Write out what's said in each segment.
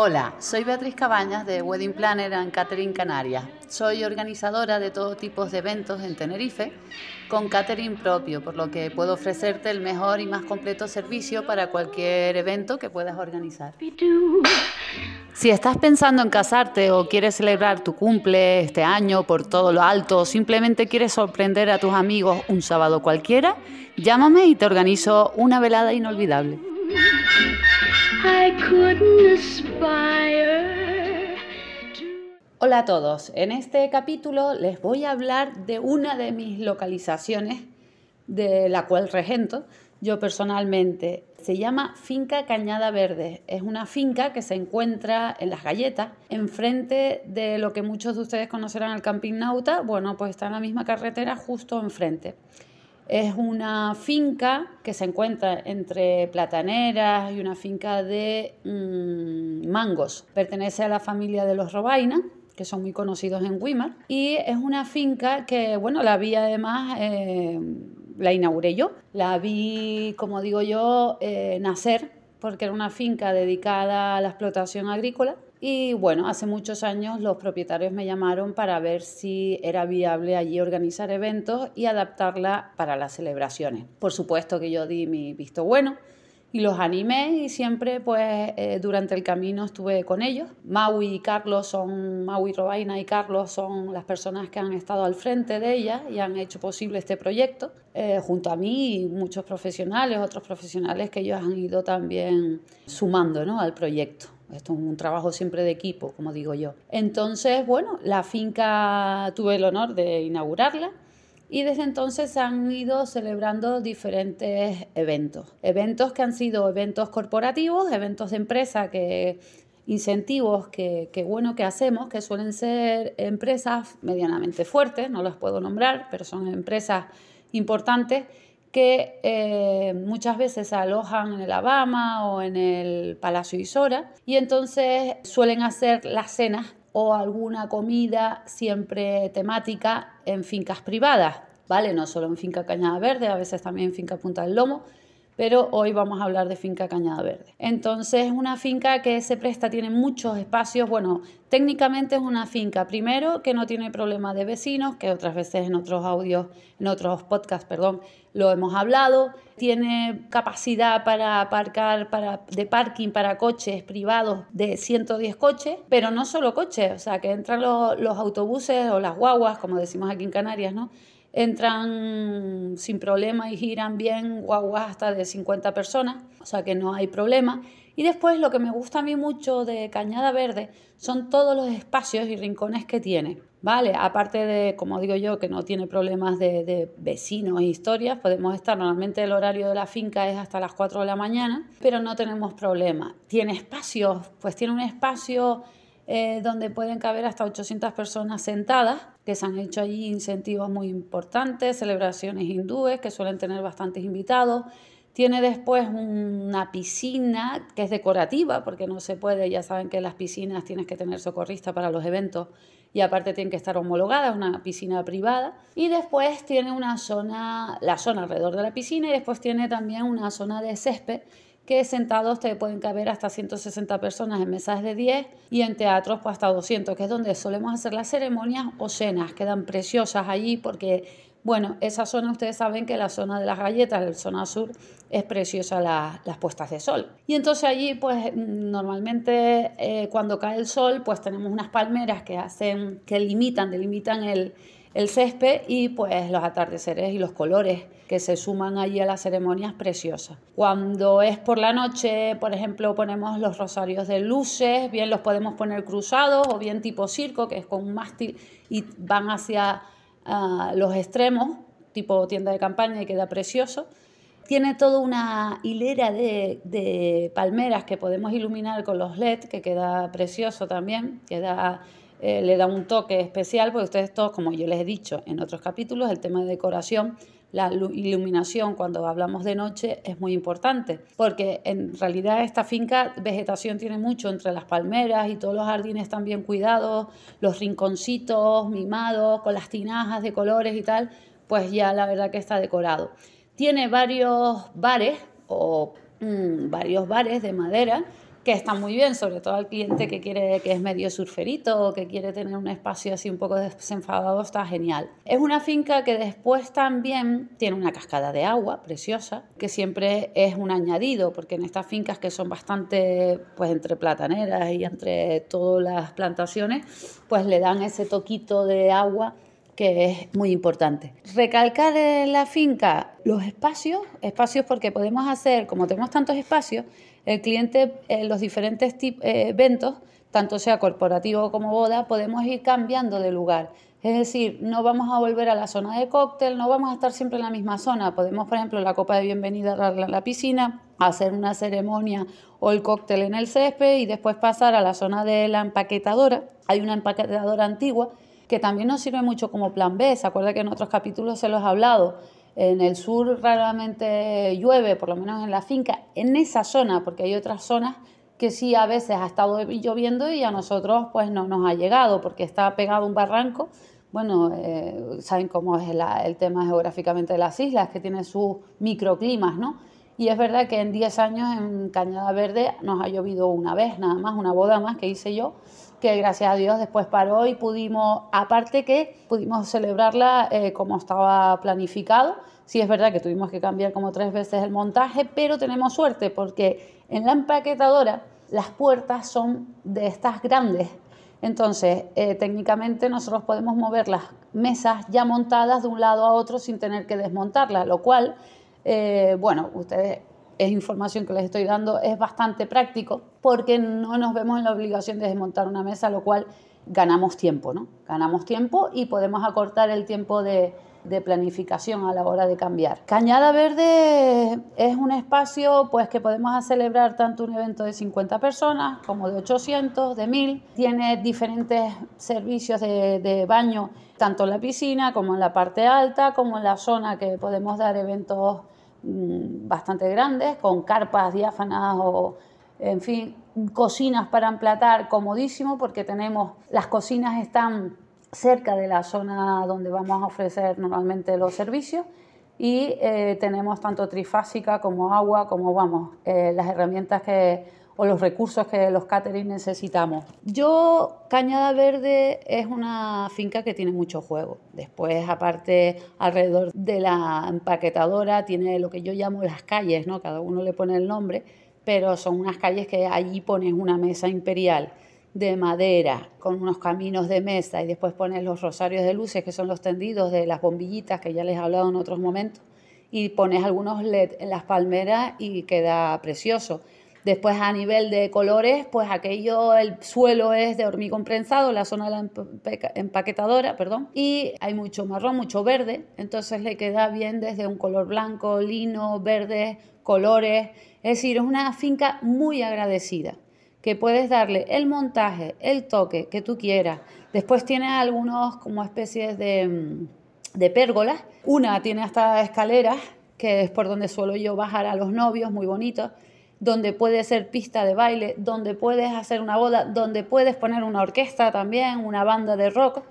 Hola, soy Beatriz Cabañas de Wedding Planner and Catering Canarias. Soy organizadora de todo tipo de eventos en Tenerife con catering propio, por lo que puedo ofrecerte el mejor y más completo servicio para cualquier evento que puedas organizar. Si estás pensando en casarte o quieres celebrar tu cumple este año por todo lo alto o simplemente quieres sorprender a tus amigos un sábado cualquiera, llámame y te organizo una velada inolvidable. Hola a todos, en este capítulo les voy a hablar de una de mis localizaciones de la cual regento yo personalmente. Se llama Finca Cañada Verde. Es una finca que se encuentra en Las Galletas, enfrente de lo que muchos de ustedes conocerán el Camping Nauta. Bueno, pues está en la misma carretera justo enfrente. Es una finca que se encuentra entre plataneras y una finca de mm, mangos. Pertenece a la familia de los Robaina, que son muy conocidos en Weimar. Y es una finca que, bueno, la vi además, eh, la inauguré yo. La vi, como digo yo, eh, nacer, porque era una finca dedicada a la explotación agrícola y bueno, hace muchos años los propietarios me llamaron para ver si era viable allí organizar eventos y adaptarla para las celebraciones. Por supuesto que yo di mi visto bueno y los animé y siempre pues eh, durante el camino estuve con ellos. Maui y Carlos son, Maui Robaina y Carlos son las personas que han estado al frente de ella y han hecho posible este proyecto, eh, junto a mí y muchos profesionales, otros profesionales que ellos han ido también sumando ¿no? al proyecto. Esto es un trabajo siempre de equipo, como digo yo. Entonces, bueno, la finca tuve el honor de inaugurarla y desde entonces han ido celebrando diferentes eventos. Eventos que han sido eventos corporativos, eventos de empresa que incentivos que, que, bueno que hacemos, que suelen ser empresas medianamente fuertes, no las puedo nombrar, pero son empresas importantes que eh, muchas veces se alojan en el Alabama o en el Palacio Isora y entonces suelen hacer las cenas o alguna comida siempre temática en fincas privadas, ¿vale? No solo en finca Cañada Verde, a veces también en finca Punta del Lomo, pero hoy vamos a hablar de finca Cañada Verde. Entonces, es una finca que se presta, tiene muchos espacios, bueno, técnicamente es una finca, primero, que no tiene problema de vecinos, que otras veces en otros audios, en otros podcasts, perdón, lo hemos hablado, tiene capacidad para aparcar, para, de parking para coches privados de 110 coches, pero no solo coches, o sea, que entran los, los autobuses o las guaguas, como decimos aquí en Canarias, ¿no? Entran sin problema y giran bien guaguas hasta de 50 personas, o sea que no hay problema. Y después lo que me gusta a mí mucho de Cañada Verde son todos los espacios y rincones que tiene. ¿Vale? Aparte de, como digo yo, que no tiene problemas de, de vecinos e historias, podemos estar, normalmente el horario de la finca es hasta las 4 de la mañana, pero no tenemos problema. Tiene espacios, pues tiene un espacio eh, donde pueden caber hasta 800 personas sentadas, que se han hecho allí incentivos muy importantes, celebraciones hindúes que suelen tener bastantes invitados. Tiene después una piscina que es decorativa, porque no se puede, ya saben que las piscinas tienes que tener socorrista para los eventos y aparte tienen que estar homologadas, una piscina privada. Y después tiene una zona, la zona alrededor de la piscina y después tiene también una zona de césped que sentados te pueden caber hasta 160 personas en mesas de 10 y en teatros pues hasta 200, que es donde solemos hacer las ceremonias o cenas. Quedan preciosas allí porque, bueno, esa zona ustedes saben que la zona de las galletas, la zona sur, es preciosa las puestas de sol. Y entonces allí pues normalmente eh, cuando cae el sol pues tenemos unas palmeras que hacen, que limitan, delimitan el el césped y pues los atardeceres y los colores que se suman allí a las ceremonias preciosas. Cuando es por la noche, por ejemplo, ponemos los rosarios de luces, bien los podemos poner cruzados o bien tipo circo, que es con un mástil y van hacia ah, los extremos, tipo tienda de campaña y queda precioso. Tiene toda una hilera de, de palmeras que podemos iluminar con los LED, que queda precioso también, queda eh, le da un toque especial, porque ustedes todos, como yo les he dicho en otros capítulos, el tema de decoración, la iluminación cuando hablamos de noche es muy importante, porque en realidad esta finca vegetación tiene mucho entre las palmeras y todos los jardines están bien cuidados, los rinconcitos mimados con las tinajas de colores y tal, pues ya la verdad que está decorado. Tiene varios bares o mm, varios bares de madera que está muy bien, sobre todo al cliente que quiere que es medio surferito o que quiere tener un espacio así un poco desenfadado, está genial. Es una finca que después también tiene una cascada de agua preciosa, que siempre es un añadido, porque en estas fincas que son bastante, pues entre plataneras y entre todas las plantaciones, pues le dan ese toquito de agua que es muy importante. Recalcar en la finca los espacios, espacios porque podemos hacer, como tenemos tantos espacios, el cliente en los diferentes eh, eventos, tanto sea corporativo como boda, podemos ir cambiando de lugar. Es decir, no vamos a volver a la zona de cóctel, no vamos a estar siempre en la misma zona. Podemos, por ejemplo, la copa de bienvenida darla en la piscina, hacer una ceremonia o el cóctel en el césped y después pasar a la zona de la empaquetadora. Hay una empaquetadora antigua que también nos sirve mucho como plan B. Se acuerda que en otros capítulos se los he hablado. En el sur raramente llueve, por lo menos en la finca, en esa zona, porque hay otras zonas que sí a veces ha estado lloviendo y a nosotros pues no nos ha llegado porque está pegado un barranco. Bueno, eh, saben cómo es el tema geográficamente de las islas, que tiene sus microclimas, ¿no? Y es verdad que en 10 años en Cañada Verde nos ha llovido una vez, nada más, una boda más que hice yo, que gracias a Dios después paró y pudimos, aparte que pudimos celebrarla eh, como estaba planificado. Sí es verdad que tuvimos que cambiar como tres veces el montaje, pero tenemos suerte porque en la empaquetadora las puertas son de estas grandes. Entonces, eh, técnicamente nosotros podemos mover las mesas ya montadas de un lado a otro sin tener que desmontarlas, lo cual, eh, bueno, ustedes es información que les estoy dando, es bastante práctico porque no nos vemos en la obligación de desmontar una mesa, lo cual ganamos tiempo, ¿no? Ganamos tiempo y podemos acortar el tiempo de, de planificación a la hora de cambiar. Cañada Verde es un espacio pues que podemos celebrar tanto un evento de 50 personas como de 800, de 1000. Tiene diferentes servicios de, de baño tanto en la piscina como en la parte alta, como en la zona que podemos dar eventos bastante grandes, con carpas diáfanas o, en fin, cocinas para emplatar comodísimo porque tenemos, las cocinas están cerca de la zona donde vamos a ofrecer normalmente los servicios y eh, tenemos tanto trifásica como agua, como vamos, eh, las herramientas que o los recursos que los catering necesitamos. Yo, Cañada Verde es una finca que tiene mucho juego. Después, aparte, alrededor de la empaquetadora tiene lo que yo llamo las calles, ¿no? Cada uno le pone el nombre, pero son unas calles que allí pones una mesa imperial de madera con unos caminos de mesa y después pones los rosarios de luces que son los tendidos de las bombillitas que ya les he hablado en otros momentos y pones algunos LED en las palmeras y queda precioso. Después a nivel de colores, pues aquello, el suelo es de hormigón prensado, la zona de la empaquetadora, perdón, y hay mucho marrón, mucho verde, entonces le queda bien desde un color blanco, lino, verde, colores, es decir, es una finca muy agradecida que puedes darle el montaje, el toque que tú quieras. Después tiene algunos como especies de, mm, de pérgolas. Una tiene hasta escaleras, que es por donde suelo yo bajar a los novios, muy bonitos donde puede ser pista de baile, donde puedes hacer una boda, donde puedes poner una orquesta también, una banda de rock,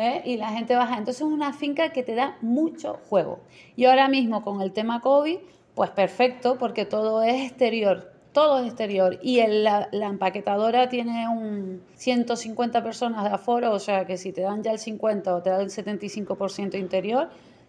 ¿eh? y la gente baja. Entonces es una finca que te da mucho juego. Y ahora mismo con el tema COVID, pues perfecto, porque todo es exterior, todo es exterior. Y la, empaquetadora tiene un 150 personas de aforo, o sea que si te dan ya el 50 o te dan el 75% interior,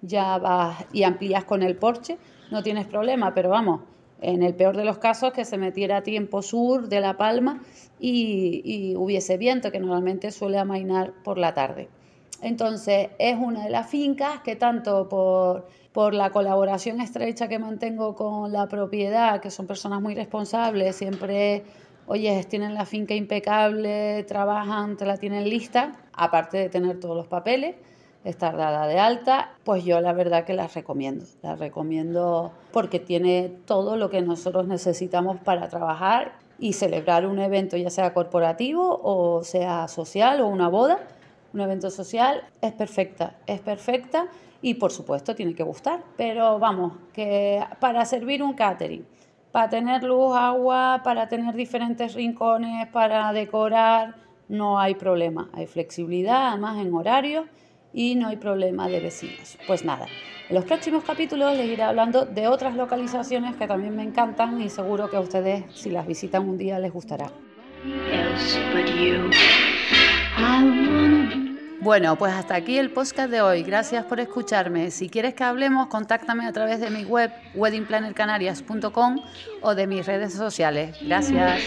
ya vas y amplías con el porche, no tienes problema, pero vamos, en el peor de los casos, que se metiera a tiempo sur de La Palma y, hubiese viento, que normalmente suele amainar por la tarde. Entonces, es una de las fincas que tanto por, por la colaboración estrecha que mantengo con la propiedad, que son personas muy responsables, siempre, oye, tienen la finca impecable, trabajan, te la tienen lista, aparte de tener todos los papeles, estar dada de alta, pues yo la verdad que las recomiendo. Las recomiendo porque tiene todo lo que nosotros necesitamos para trabajar y celebrar un evento, ya sea corporativo o sea social o una boda. Un evento social es perfecta, es perfecta y por supuesto tiene que gustar. Pero vamos, que para servir un catering, para tener luz, agua, para tener diferentes rincones, para decorar, no hay problema. Hay flexibilidad, además en horarios y no hay problema de vecinos. Pues nada, en los próximos capítulos les iré hablando de otras localizaciones que también me encantan y seguro que a ustedes si las visitan un día les gustará. Bueno, pues hasta aquí el podcast de hoy. Gracias por escucharme. Si quieres que hablemos, contáctame a través de mi web weddingplannercanarias.com o de mis redes sociales. Gracias.